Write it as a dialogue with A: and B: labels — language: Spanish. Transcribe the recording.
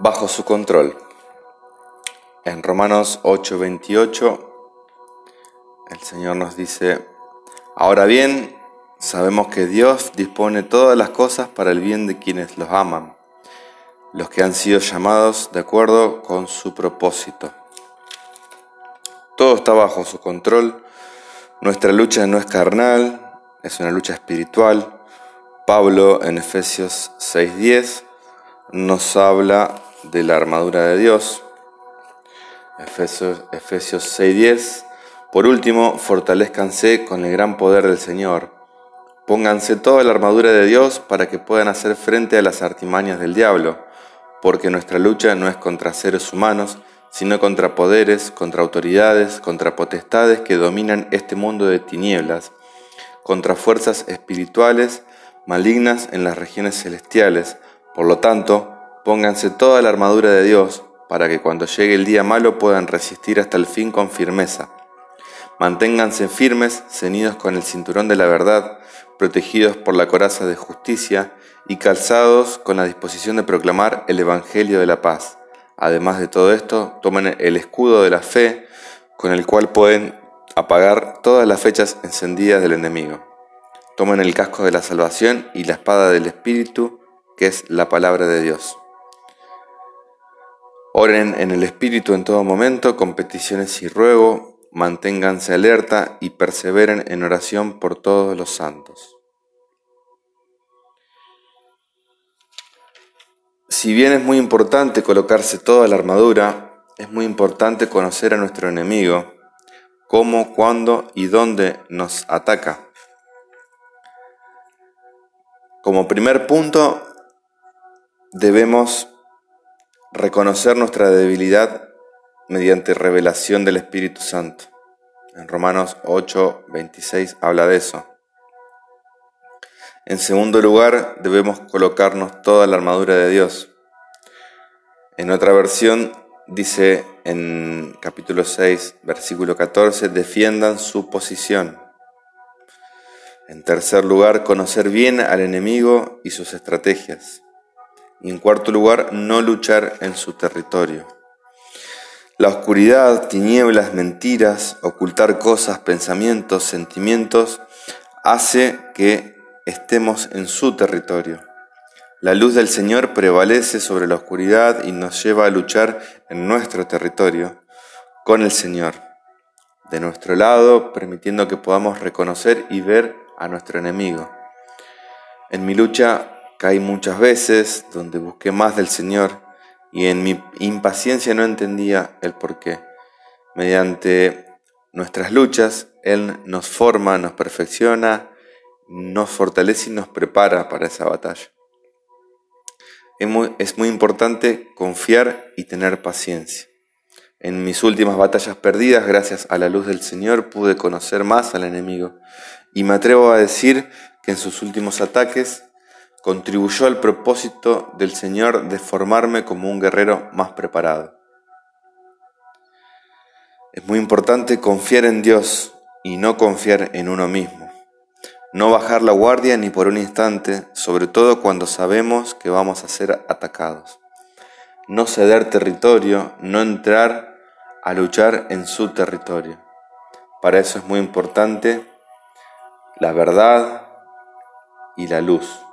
A: bajo su control. En Romanos 8:28 el Señor nos dice, ahora bien, sabemos que Dios dispone todas las cosas para el bien de quienes los aman, los que han sido llamados de acuerdo con su propósito. Todo está bajo su control, nuestra lucha no es carnal, es una lucha espiritual. Pablo en Efesios 6:10 nos habla de la armadura de Dios. Efesios, Efesios 6:10. Por último, fortalezcanse con el gran poder del Señor. Pónganse toda la armadura de Dios para que puedan hacer frente a las artimañas del diablo, porque nuestra lucha no es contra seres humanos, sino contra poderes, contra autoridades, contra potestades que dominan este mundo de tinieblas, contra fuerzas espirituales malignas en las regiones celestiales. Por lo tanto, pónganse toda la armadura de Dios para que cuando llegue el día malo puedan resistir hasta el fin con firmeza. Manténganse firmes, ceñidos con el cinturón de la verdad, protegidos por la coraza de justicia y calzados con la disposición de proclamar el Evangelio de la paz. Además de todo esto, tomen el escudo de la fe con el cual pueden apagar todas las fechas encendidas del enemigo. Tomen el casco de la salvación y la espada del Espíritu, que es la palabra de Dios. Oren en el Espíritu en todo momento, con peticiones y ruego, manténganse alerta y perseveren en oración por todos los santos. Si bien es muy importante colocarse toda la armadura, es muy importante conocer a nuestro enemigo, cómo, cuándo y dónde nos ataca. Como primer punto, debemos reconocer nuestra debilidad mediante revelación del Espíritu Santo. En Romanos 8, 26 habla de eso. En segundo lugar, debemos colocarnos toda la armadura de Dios. En otra versión dice en capítulo 6, versículo 14, defiendan su posición. En tercer lugar, conocer bien al enemigo y sus estrategias. Y en cuarto lugar, no luchar en su territorio. La oscuridad, tinieblas, mentiras, ocultar cosas, pensamientos, sentimientos, hace que estemos en su territorio. La luz del Señor prevalece sobre la oscuridad y nos lleva a luchar en nuestro territorio con el Señor, de nuestro lado, permitiendo que podamos reconocer y ver a nuestro enemigo. En mi lucha Caí muchas veces donde busqué más del Señor y en mi impaciencia no entendía el porqué. Mediante nuestras luchas, Él nos forma, nos perfecciona, nos fortalece y nos prepara para esa batalla. Es muy, es muy importante confiar y tener paciencia. En mis últimas batallas perdidas, gracias a la luz del Señor, pude conocer más al enemigo y me atrevo a decir que en sus últimos ataques contribuyó al propósito del Señor de formarme como un guerrero más preparado. Es muy importante confiar en Dios y no confiar en uno mismo. No bajar la guardia ni por un instante, sobre todo cuando sabemos que vamos a ser atacados. No ceder territorio, no entrar a luchar en su territorio. Para eso es muy importante la verdad y la luz.